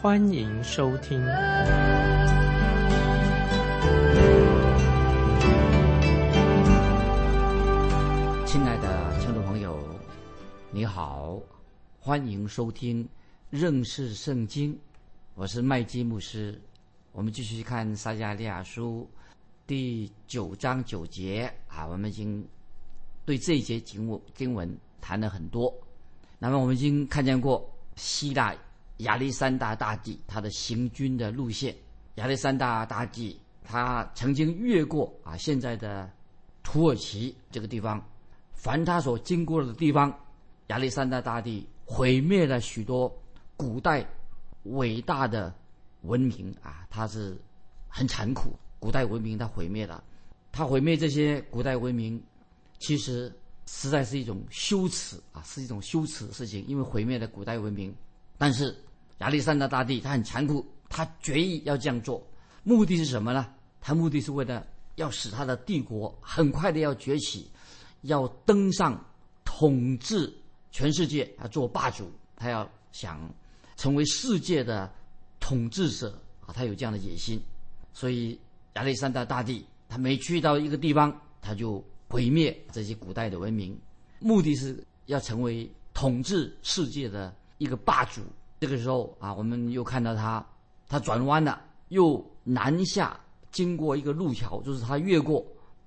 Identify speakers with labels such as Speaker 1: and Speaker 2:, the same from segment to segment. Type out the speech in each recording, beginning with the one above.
Speaker 1: 欢迎收听。
Speaker 2: 亲爱的听众朋友，你好，欢迎收听认识圣经，我是麦基牧师。我们继续看撒加利亚书。第九章九节啊，我们已经对这一节经文经文谈了很多。那么我们已经看见过希腊亚历山大大帝他的行军的路线。亚历山大大帝他曾经越过啊现在的土耳其这个地方，凡他所经过的地方，亚历山大大帝毁灭了许多古代伟大的文明啊，他是很残酷。古代文明它毁灭了，他毁灭这些古代文明，其实实在是一种羞耻啊，是一种羞耻的事情。因为毁灭了古代文明，但是亚历山大大帝他很残酷，他决意要这样做，目的是什么呢？他目的是为了要使他的帝国很快的要崛起，要登上统治全世界啊，做霸主，他要想成为世界的统治者啊，他有这样的野心，所以。亚历山大大帝，他每去到一个地方，他就毁灭这些古代的文明，目的是要成为统治世界的一个霸主。这个时候啊，我们又看到他，他转弯了，又南下，经过一个路桥，就是他越过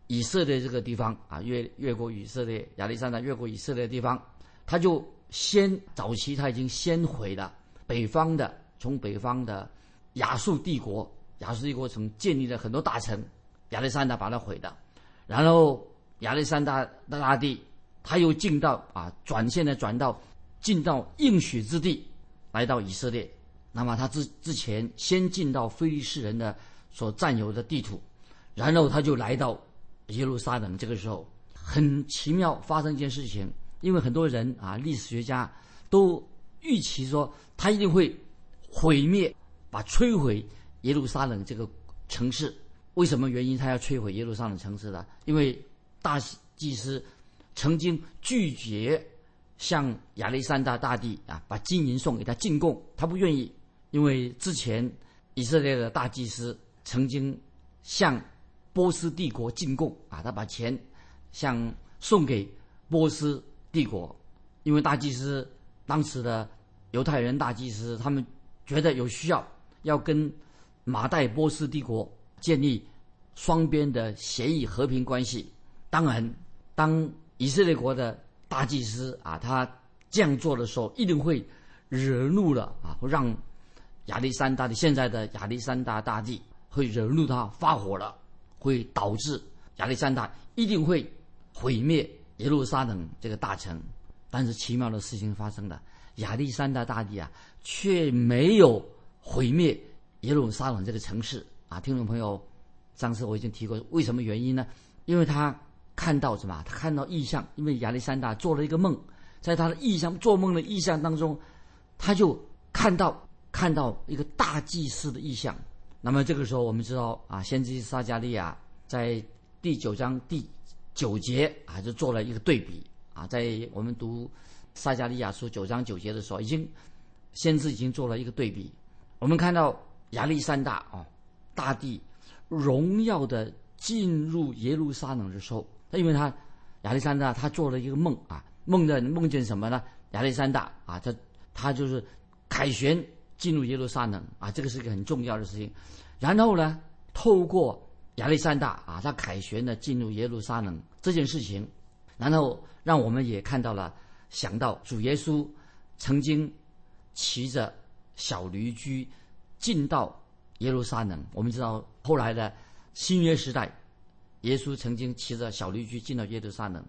Speaker 2: 以色列这个地方啊，越越过以色列，亚历山大越过以色列的地方，他就先早期他已经先毁了北方的，从北方的亚述帝国。亚述帝国曾建立了很多大城，亚历山大把它毁的，然后亚历山大的大帝他又进到啊转线的转到进到应许之地，来到以色列。那么他之之前先进到非利士人的所占有的地图，然后他就来到耶路撒冷。这个时候很奇妙，发生一件事情，因为很多人啊历史学家都预期说他一定会毁灭，把摧毁。耶路撒冷这个城市，为什么原因他要摧毁耶路撒冷城市呢？因为大祭司曾经拒绝向亚历山大大帝啊把金银送给他进贡，他不愿意，因为之前以色列的大祭司曾经向波斯帝国进贡啊，他把钱向送给波斯帝国，因为大祭司当时的犹太人大祭司他们觉得有需要要跟。马代波斯帝国建立双边的协议和平关系。当然，当以色列国的大祭司啊，他这样做的时候，一定会惹怒了啊，会让亚历山大的现在的亚历山大大帝会惹怒他发火了，会导致亚历山大一定会毁灭耶路撒冷这个大城。但是奇妙的事情发生了，亚历山大大帝啊，却没有毁灭。耶路撒冷这个城市啊，听众朋友，上次我已经提过，为什么原因呢？因为他看到什么？他看到异象，因为亚历山大做了一个梦，在他的异象做梦的异象当中，他就看到看到一个大祭司的异象。那么这个时候，我们知道啊，先知撒加利亚在第九章第九节啊，就做了一个对比啊，在我们读撒加利亚书九章九节的时候，已经先知已经做了一个对比，我们看到。亚历山大啊，大帝荣耀的进入耶路撒冷的时候，他因为他亚历山大他做了一个梦啊，梦的梦见什么呢？亚历山大啊，他他就是凯旋进入耶路撒冷啊，这个是一个很重要的事情。然后呢，透过亚历山大啊，他凯旋的进入耶路撒冷这件事情，然后让我们也看到了，想到主耶稣曾经骑着小驴驹。进到耶路撒冷，我们知道后来的新约时代，耶稣曾经骑着小驴驹进了耶路撒冷。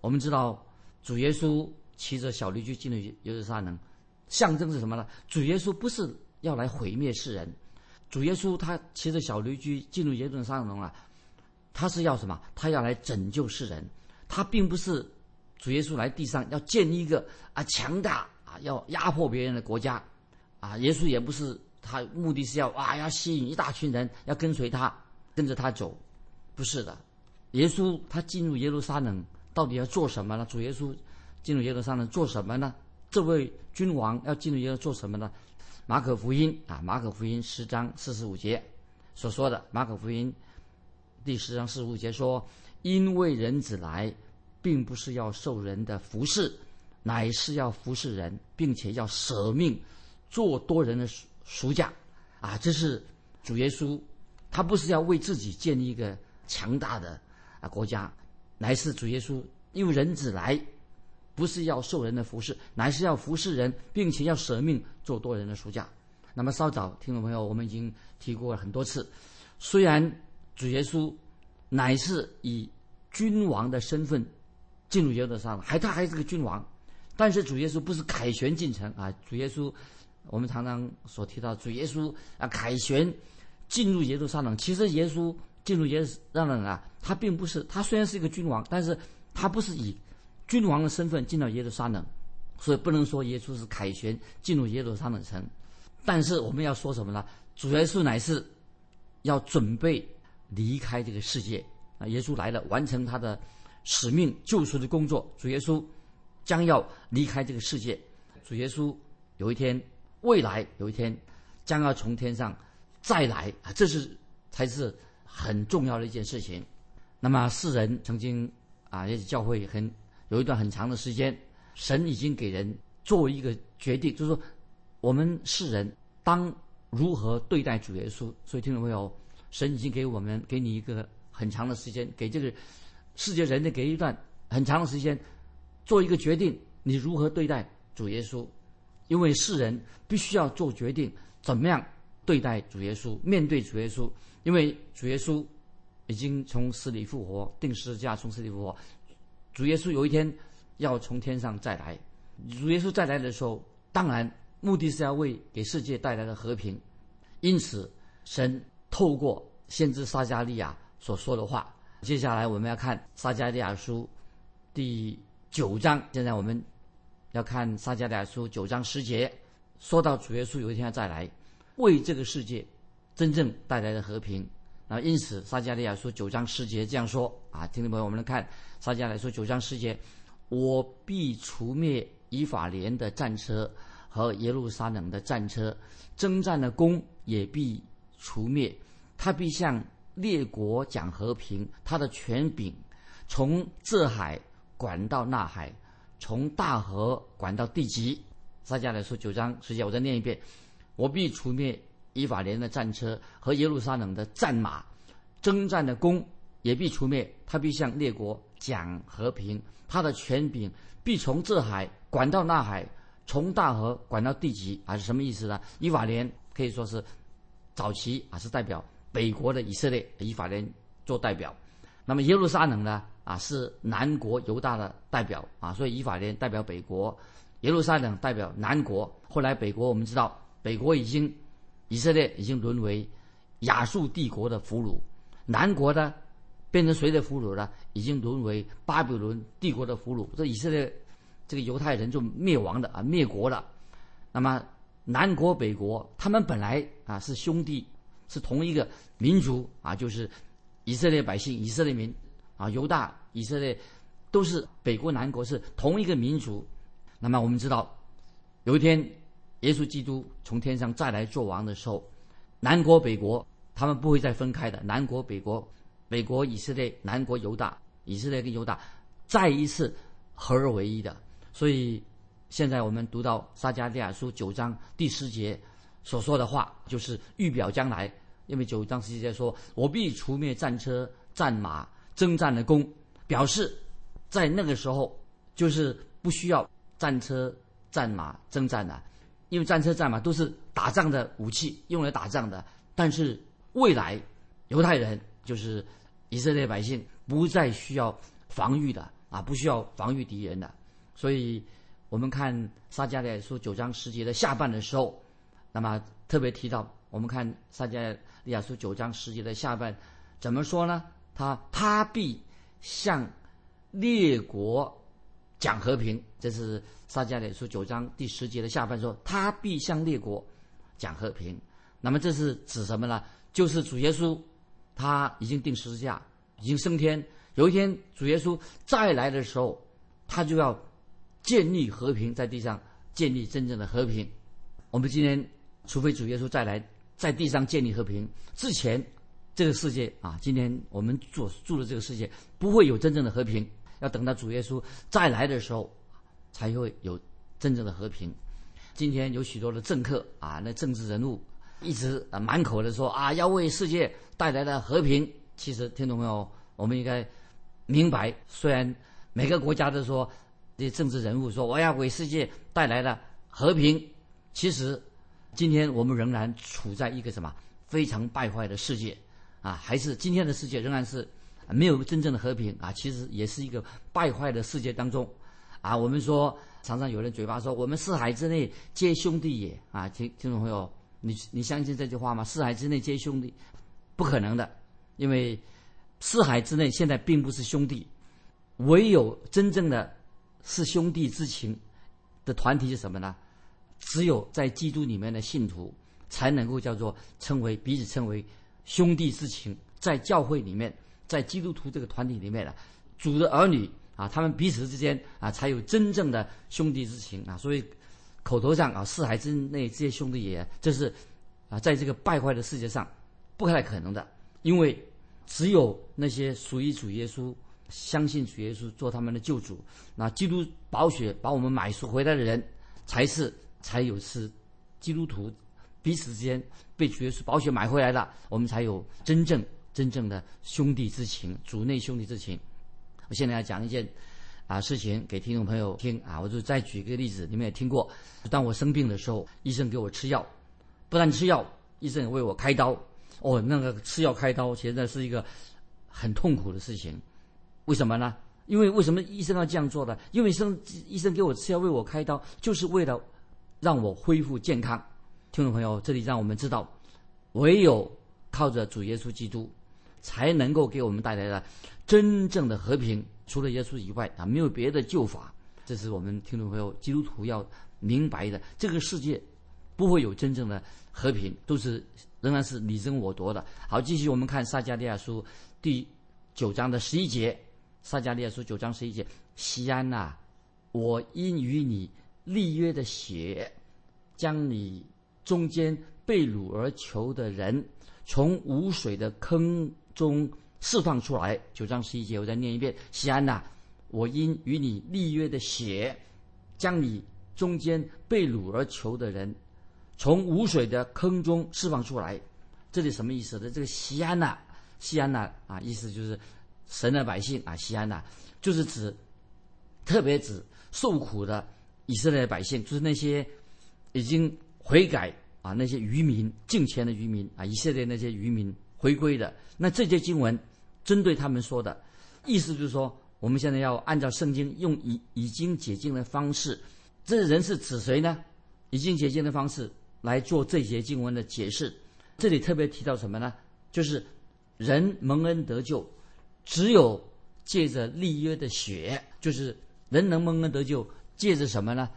Speaker 2: 我们知道主耶稣骑着小驴驹进入耶路撒冷，象征是什么呢？主耶稣不是要来毁灭世人，主耶稣他骑着小驴驹进入耶路撒冷啊，他是要什么？他要来拯救世人，他并不是主耶稣来地上要建立一个啊强大啊要压迫别人的国家，啊，耶稣也不是他目的是要啊要吸引一大群人要跟随他跟着他走，不是的，耶稣他进入耶路撒冷到底要做什么呢？主耶稣进入耶路撒冷做什么呢？这位君王要进入耶路做什么呢？马可福音啊，马可福音十章四十五节所说的，马可福音第十章四十五节说：“因为人子来，并不是要受人的服侍，乃是要服侍人，并且要舍命做多人的赎赎价。”啊，这是主耶稣，他不是要为自己建立一个强大的啊国家，乃是主耶稣因为人子来。不是要受人的服侍，乃是要服侍人，并且要舍命做多人的赎价。那么稍早，听众朋友，我们已经提过了很多次。虽然主耶稣乃是以君王的身份进入耶路撒冷，还他还是个君王，但是主耶稣不是凯旋进城啊。主耶稣，我们常常所提到主耶稣啊，凯旋进入耶路撒冷。其实耶稣进入耶路撒冷啊，他并不是他虽然是一个君王，但是他不是以。君王的身份进到耶路撒冷，所以不能说耶稣是凯旋进入耶路撒冷城。但是我们要说什么呢？主耶稣乃是要准备离开这个世界啊！耶稣来了，完成他的使命、救赎的工作。主耶稣将要离开这个世界。主耶稣有一天，未来有一天，将要从天上再来啊！这是才是很重要的一件事情。那么世人曾经啊，也是教会很。有一段很长的时间，神已经给人做一个决定，就是说，我们世人当如何对待主耶稣。所以听众朋友，神已经给我们给你一个很长的时间，给这个世界人类给一段很长的时间，做一个决定，你如何对待主耶稣？因为世人必须要做决定，怎么样对待主耶稣，面对主耶稣，因为主耶稣已经从死里复活，定十字架从死里复活。主耶稣有一天要从天上再来，主耶稣再来的时候，当然目的是要为给世界带来的和平。因此，神透过先知撒加利亚所说的话，接下来我们要看撒加利亚书第九章。现在我们要看撒加利亚书九章十节，说到主耶稣有一天要再来，为这个世界真正带来的和平。那因此，撒加利亚说九章十节这样说啊，听众朋友，我们来看撒加利亚说九章十节：我必除灭以法莲的战车和耶路撒冷的战车，征战的弓也必除灭。他必向列国讲和平，他的权柄从这海管到那海，从大河管到地极。撒加利亚书九章十节，我再念一遍：我必除灭。以法莲的战车和耶路撒冷的战马，征战的弓也必除灭。他必向列国讲和平，他的权柄必从这海管到那海，从大河管到地极。啊，是什么意思呢？以法莲可以说是早期啊，是代表北国的以色列，以法莲做代表。那么耶路撒冷呢？啊，是南国犹大的代表啊，所以以法莲代表北国，耶路撒冷代表南国。后来北国我们知道，北国已经。以色列已经沦为亚述帝国的俘虏，南国呢变成谁的俘虏呢？已经沦为巴比伦帝国的俘虏。这以色列这个犹太人就灭亡的啊，灭国了。那么南国北国，他们本来啊是兄弟，是同一个民族啊，就是以色列百姓、以色列民啊，犹大、以色列都是北国南国是同一个民族。那么我们知道有一天。耶稣基督从天上再来做王的时候，南国北国他们不会再分开的。南国北国，北国以色列，南国犹大，以色列跟犹大再一次合而为一的。所以现在我们读到撒迦利亚书九章第十节所说的话，就是预表将来。因为九章十节说：“我必除灭战车、战马、征战的功”，表示在那个时候就是不需要战车、战马征战了。因为战车、战马都是打仗的武器，用来打仗的。但是未来，犹太人就是以色列百姓，不再需要防御的啊，不需要防御敌人的。所以，我们看撒迦利亚书九章十节的下半的时候，那么特别提到我们看撒迦利亚书九章十节的下半怎么说呢？他他必向列国讲和平，这是撒迦利亚书九章第十节的下半说，他必向列国讲和平。那么这是指什么呢？就是主耶稣他已经定十字架，已经升天。有一天主耶稣再来的时候，他就要建立和平，在地上建立真正的和平。我们今天，除非主耶稣再来，在地上建立和平之前，这个世界啊，今天我们所住的这个世界不会有真正的和平。要等到主耶稣再来的时候，才会有真正的和平。今天有许多的政客啊，那政治人物一直啊满口的说啊，要为世界带来了和平。其实，听懂没有？我们应该明白，虽然每个国家都说这些政治人物说我要为世界带来了和平，其实今天我们仍然处在一个什么非常败坏的世界啊？还是今天的世界仍然是。没有真正的和平啊，其实也是一个败坏的世界当中，啊，我们说常常有人嘴巴说我们四海之内皆兄弟也啊，听听众朋友，你你相信这句话吗？四海之内皆兄弟，不可能的，因为四海之内现在并不是兄弟，唯有真正的是兄弟之情的团体是什么呢？只有在基督里面的信徒才能够叫做称为彼此称为兄弟之情，在教会里面。在基督徒这个团体里面的主的儿女啊，他们彼此之间啊，才有真正的兄弟之情啊。所以口头上啊，四海之内这些兄弟也，这是啊，在这个败坏的世界上不太可能的。因为只有那些属于主耶稣、相信主耶稣做他们的救主，那基督宝血把我们买赎回来的人，才是才有是基督徒彼此之间被主耶稣宝血买回来的，我们才有真正。真正的兄弟之情，主内兄弟之情。我现在要讲一件啊事情给听众朋友听啊，我就再举一个例子，你们也听过。当我生病的时候，医生给我吃药，不但吃药，医生也为我开刀。哦，那个吃药开刀，其实是一个很痛苦的事情。为什么呢？因为为什么医生要这样做的？因为生医生给我吃药，为我开刀，就是为了让我恢复健康。听众朋友，这里让我们知道，唯有靠着主耶稣基督。才能够给我们带来了真正的和平。除了耶稣以外啊，没有别的救法。这是我们听众朋友基督徒要明白的。这个世界不会有真正的和平，都是仍然是你争我夺的。好，继续我们看撒迦利亚书第九章的十一节。撒迦利亚书九章十一节：西安呐，我因与你立约的血，将你中间被掳而求的人，从无水的坑。中释放出来，九章十一节，我再念一遍：西安呐，我因与你立约的血，将你中间被掳而囚的人，从无水的坑中释放出来。这里什么意思呢？这个西安呐，西安呐啊，意思就是神的百姓啊，西安呐，就是指特别指受苦的以色列百姓，就是那些已经悔改啊，那些渔民敬虔的渔民啊，以色列那些渔民。回归的那这节经文，针对他们说的，意思就是说，我们现在要按照圣经用已已经解禁的方式，这人是指谁呢？已经解禁的方式来做这些经文的解释。这里特别提到什么呢？就是人蒙恩得救，只有借着立约的血，就是人能蒙恩得救，借着什么呢？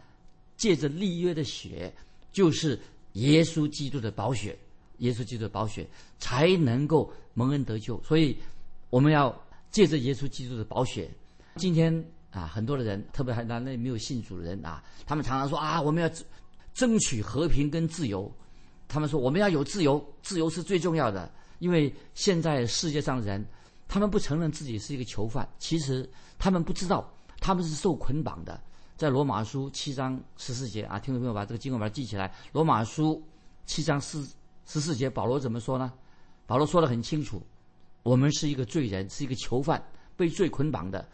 Speaker 2: 借着立约的血，就是耶稣基督的宝血。耶稣基督的宝血才能够蒙恩得救，所以我们要借着耶稣基督的宝血。今天啊，很多的人，特别还那那没有信主的人啊，他们常常说啊，我们要争取和平跟自由。他们说我们要有自由，自由是最重要的。因为现在世界上的人，他们不承认自己是一个囚犯，其实他们不知道他们是受捆绑的。在罗马书七章十四节啊，听众朋友把这个经文把它记起来。罗马书七章四。十四节，保罗怎么说呢？保罗说的很清楚，我们是一个罪人，是一个囚犯，被罪捆绑的。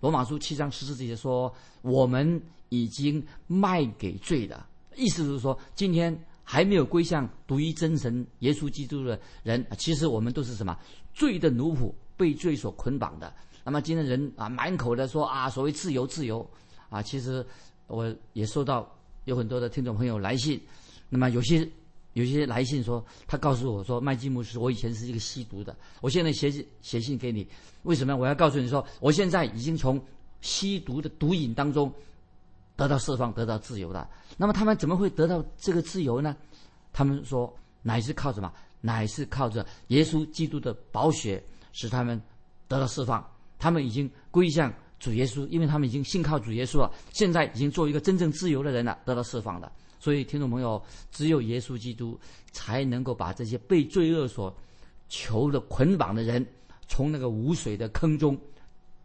Speaker 2: 罗马书七章十四节说，我们已经卖给罪的，意思就是说，今天还没有归向独一真神耶稣基督的人，其实我们都是什么罪的奴仆，被罪所捆绑的。那么今天人啊，满口的说啊，所谓自由自由啊，其实我也收到有很多的听众朋友来信，那么有些。有些来信说，他告诉我说，麦基牧师，我以前是一个吸毒的，我现在写写信给你，为什么？我要告诉你说，我现在已经从吸毒的毒瘾当中得到释放，得到自由了。那么他们怎么会得到这个自由呢？他们说，乃是靠什么？乃是靠着耶稣基督的宝血，使他们得到释放。他们已经归向主耶稣，因为他们已经信靠主耶稣了，现在已经做一个真正自由的人了，得到释放了。所以，听众朋友，只有耶稣基督才能够把这些被罪恶所囚的捆绑的人，从那个无水的坑中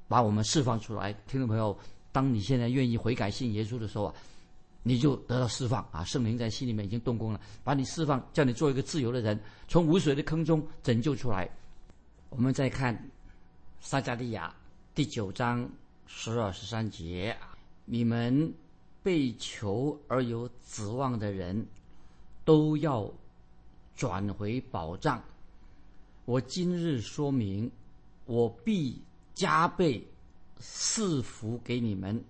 Speaker 2: 把我们释放出来。听众朋友，当你现在愿意悔改信耶稣的时候啊，你就得到释放啊！圣灵在心里面已经动工了，把你释放，叫你做一个自由的人，从无水的坑中拯救出来。我们再看撒加利亚第九章十二十三节，你们。被求而有指望的人，都要转回保障。我今日说明，我必加倍赐福给你们。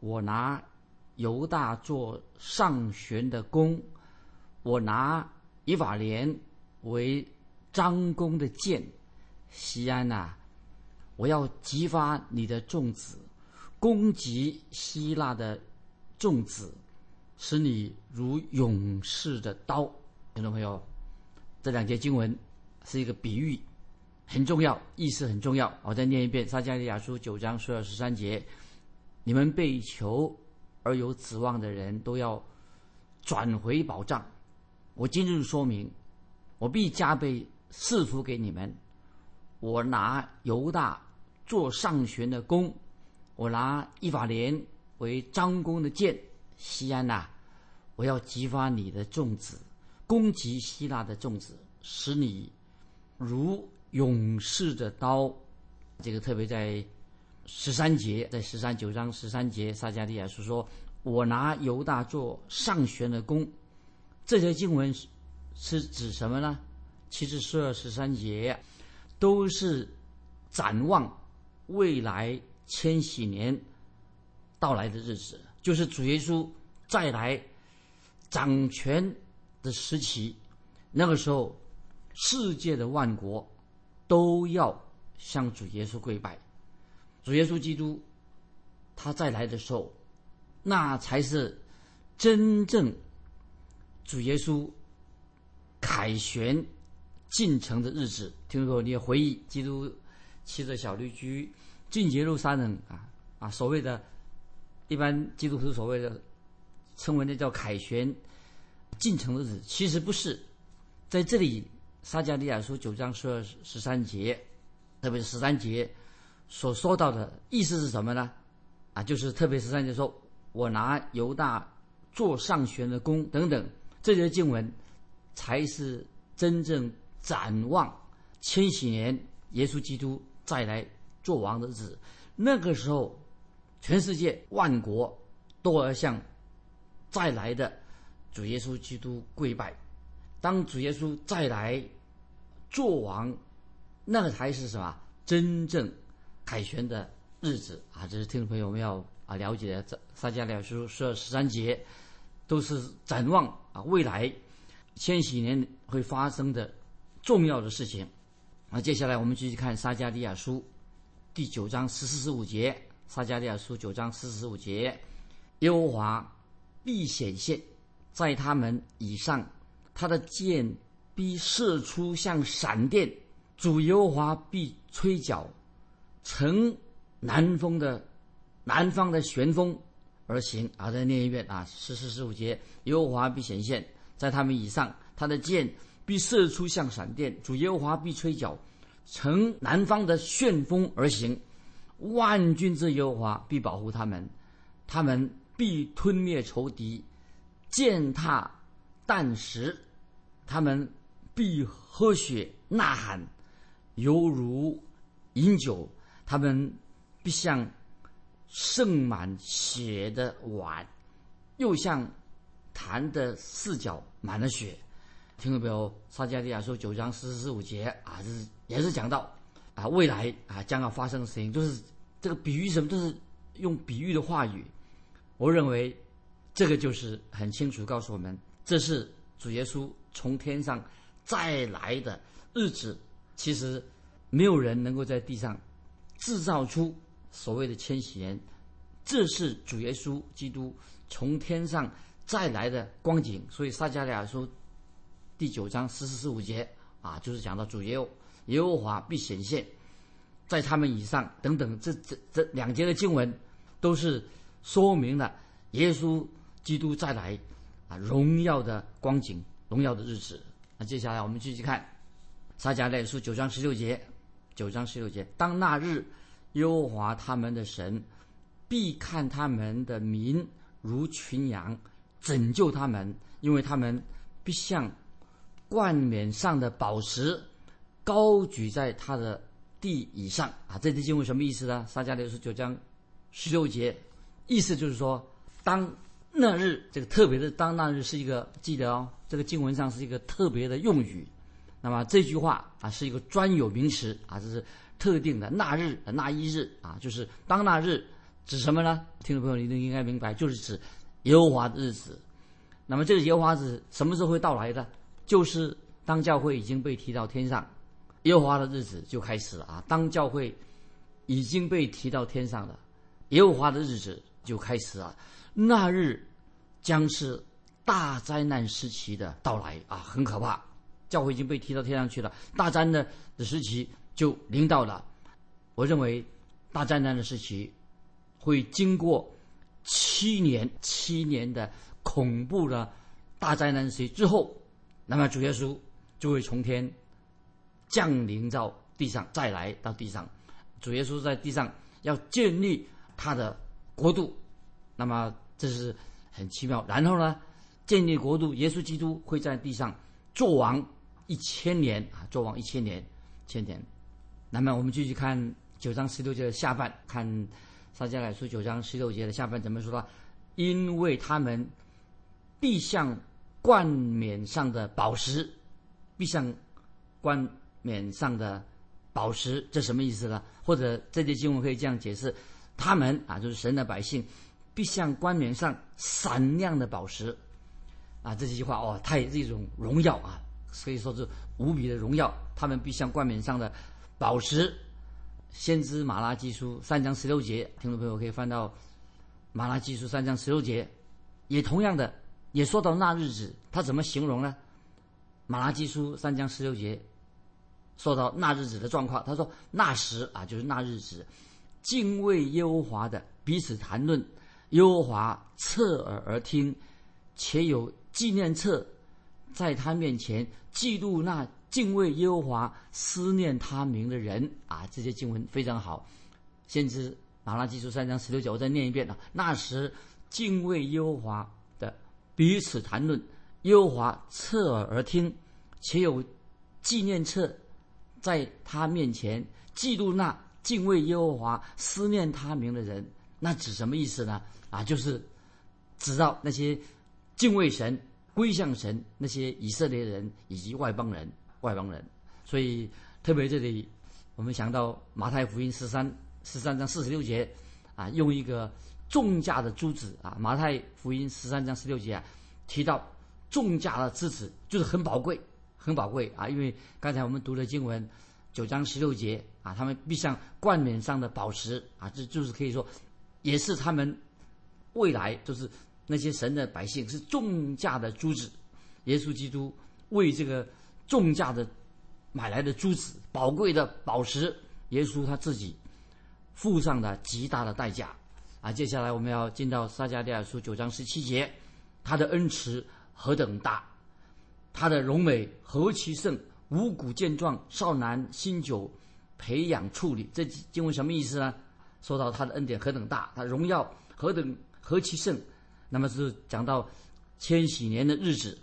Speaker 2: 我拿犹大做上旋的弓，我拿以法莲为张弓的箭。西安呐，我要激发你的众子。攻击希腊的众子，使你如勇士的刀。听众朋友，这两节经文是一个比喻，很重要，意思很重要。我再念一遍：撒迦利亚书九章十二十三节，你们被求而有指望的人都要转回保障。我今日说明，我必加倍赐福给你们。我拿犹大做上旋的弓。我拿一法莲为张弓的箭，西安呐，我要激发你的粽子，攻击希腊的粽子，使你如勇士的刀。这个特别在十三节，在十三九章十三节，撒加利亚是说：“我拿犹大做上旋的弓。”这些经文是是指什么呢？其实十二十三节都是展望未来。千禧年到来的日子，就是主耶稣再来掌权的时期。那个时候，世界的万国都要向主耶稣跪拜。主耶稣基督他再来的时候，那才是真正主耶稣凯旋进城的日子。听说你也回忆，基督骑着小绿驹。进耶路撒冷啊啊！所谓的，一般基督徒所谓的称为那叫凯旋进城的日子，其实不是。在这里，撒加利亚书九章十二十三节，特别是十三节所说到的意思是什么呢？啊，就是特别十三节说：“我拿犹大做上旋的弓等等。”这些经文才是真正展望千禧年耶稣基督再来。做王的日子，那个时候，全世界万国都要向再来的主耶稣基督跪拜。当主耶稣再来做王，那个才是什么真正凯旋的日子啊！这是听众朋友们要啊了解的。这撒迦利亚书十二十三节都是展望啊未来千禧年会发生的重要的事情。那接下来我们继续看撒迦利亚书。第九章十四十五节，撒迦利亚书九章十四十五节，耶和华必显现，在他们以上，他的箭必射出像闪电，主耶和华必吹角，乘南风的南方的旋风而行。啊，再念一遍啊，十四十五节，耶和华必显现，在他们以上，他的箭必射出像闪电，主耶和华必吹角。乘南方的旋风而行，万军之耶和华必保护他们，他们必吞灭仇敌，践踏弹石，他们必喝血呐喊，犹如饮酒，他们必像盛满血的碗，又像坛的四角满了血。听到没有？撒迦利亚书九章四十五节啊，这是也是讲到啊未来啊将要发生的事情，就是这个比喻什么都是用比喻的话语。我认为这个就是很清楚告诉我们，这是主耶稣从天上再来的日子，其实没有人能够在地上制造出所谓的千禧年。这是主耶稣基督从天上再来的光景。所以撒迦利亚书第九章十四十五节啊，就是讲到主耶耶和华必显现，在他们以上等等。这这这两节的经文都是说明了耶稣基督再来啊荣耀的光景、荣耀的日子。那接下来我们继续看撒迦利亚书九章十六节，九章十六节，当那日耶和华他们的神。必看他们的民如群羊，拯救他们，因为他们必像冠冕上的宝石，高举在他的地以上啊！这节经文什么意思呢？撒迦利亚书九章十六节，意思就是说，当那日这个特别的当那日是一个记得哦，这个经文上是一个特别的用语。那么这句话啊是一个专有名词啊，这是特定的那日那一日啊，就是当那日。指什么呢？听众朋友，你都应该明白，就是指耶和华的日子。那么这个耶和华日什么时候会到来的？就是当教会已经被提到天上，耶和华的日子就开始了啊！当教会已经被提到天上了，耶和华的日子就开始了。那日将是大灾难时期的到来啊，很可怕！教会已经被提到天上去了，大灾难的时期就临到了。我认为大灾难的时期。会经过七年七年的恐怖的大灾难时之后，那么主耶稣就会从天降临到地上，再来到地上。主耶稣在地上要建立他的国度，那么这是很奇妙。然后呢，建立国度，耶稣基督会在地上做王一千年啊，做王一千年，千年。那么我们继续看九章十六节的下半，看。撒迦利亚书九章十六节的下半怎么说呢？因为他们必向冠冕上的宝石，必像冠冕上的宝石，这什么意思呢？或者这节经文可以这样解释：他们啊，就是神的百姓，必像冠冕上闪亮的宝石。啊，这句话哦，它也是一种荣耀啊，可以说是无比的荣耀。他们必像冠冕上的宝石。先知马拉基书三章十六节，听众朋友可以翻到马拉基书三章十六节，也同样的也说到那日子，他怎么形容呢？马拉基书三章十六节说到那日子的状况，他说那时啊，就是那日子，敬畏耶和华的彼此谈论，耶和华侧耳而听，且有纪念册在他面前记录那。敬畏耶和华、思念他名的人啊，这些经文非常好。先知马拉基书三章十六节，我再念一遍啊。那时敬畏耶和华彼此谈论，耶和华侧耳而听，且有纪念册在他面前记录那敬畏耶和华、思念他名的人。那指什么意思呢？啊，就是指到那些敬畏神、归向神那些以色列人以及外邦人。外邦人，所以特别这里，我们想到马太福音十三十三章四十六节，啊，用一个重价的珠子啊，马太福音十三章十六节啊，提到重价的珠子就是很宝贵，很宝贵啊，因为刚才我们读的经文九章十六节啊，他们必像冠冕上的宝石啊，这就是可以说，也是他们未来就是那些神的百姓是重价的珠子，耶稣基督为这个。重价的买来的珠子，宝贵的宝石，耶稣他自己付上了极大的代价啊！接下来我们要进到撒迦利亚书九章十七节，他的恩慈何等大，他的荣美何其盛，五谷健壮，少男新酒培养处理。这经文什么意思呢？说到他的恩典何等大，他荣耀何等何其盛，那么是讲到千禧年的日子，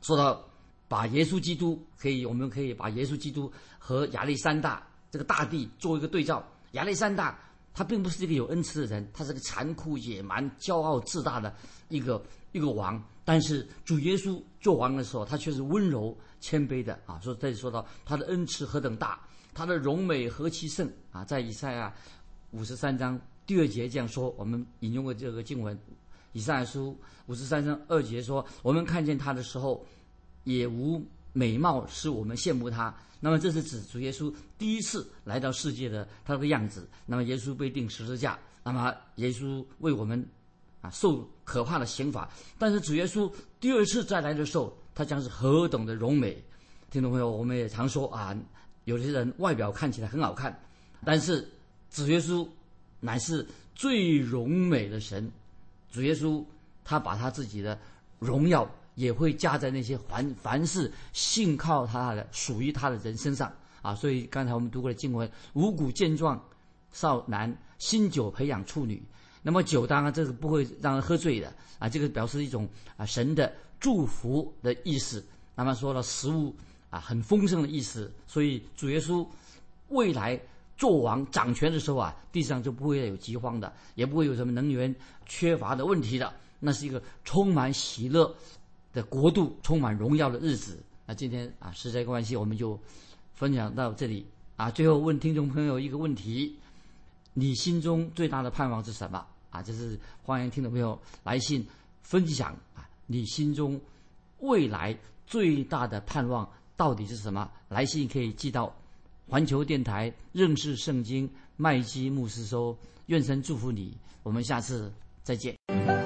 Speaker 2: 说到。把耶稣基督可以，我们可以把耶稣基督和亚历山大这个大帝做一个对照。亚历山大他并不是一个有恩慈的人，他是个残酷、野蛮、骄傲、自大的一个一个王。但是主耶稣做王的时候，他却是温柔谦卑的啊。所以这里说到他的恩慈何等大，他的荣美何其盛啊！在以赛亚五十三章第二节这样说，我们引用过这个经文。以赛亚书五十三章二节说：“我们看见他的时候。”也无美貌使我们羡慕他。那么这是指主耶稣第一次来到世界的他的样子。那么耶稣被钉十字架，那么耶稣为我们啊受可怕的刑罚。但是主耶稣第二次再来的时候，他将是何等的荣美。听众朋友，我们也常说啊，有些人外表看起来很好看，但是主耶稣乃是最荣美的神。主耶稣他把他自己的荣耀。也会加在那些凡凡是信靠他的、属于他的人身上啊！所以刚才我们读过的经文：五谷健壮少男，新酒培养处女。那么酒当然这是不会让人喝醉的啊，这个表示一种啊神的祝福的意思。那么说了食物啊很丰盛的意思，所以主耶稣未来做王掌权的时候啊，地上就不会有饥荒的，也不会有什么能源缺乏的问题的。那是一个充满喜乐。的国度充满荣耀的日子。那今天啊，时间关系，我们就分享到这里啊。最后问听众朋友一个问题：你心中最大的盼望是什么？啊，就是欢迎听众朋友来信分享啊，你心中未来最大的盼望到底是什么？来信可以寄到环球电台认识圣经麦基牧师收。愿神祝福你，我们下次再见。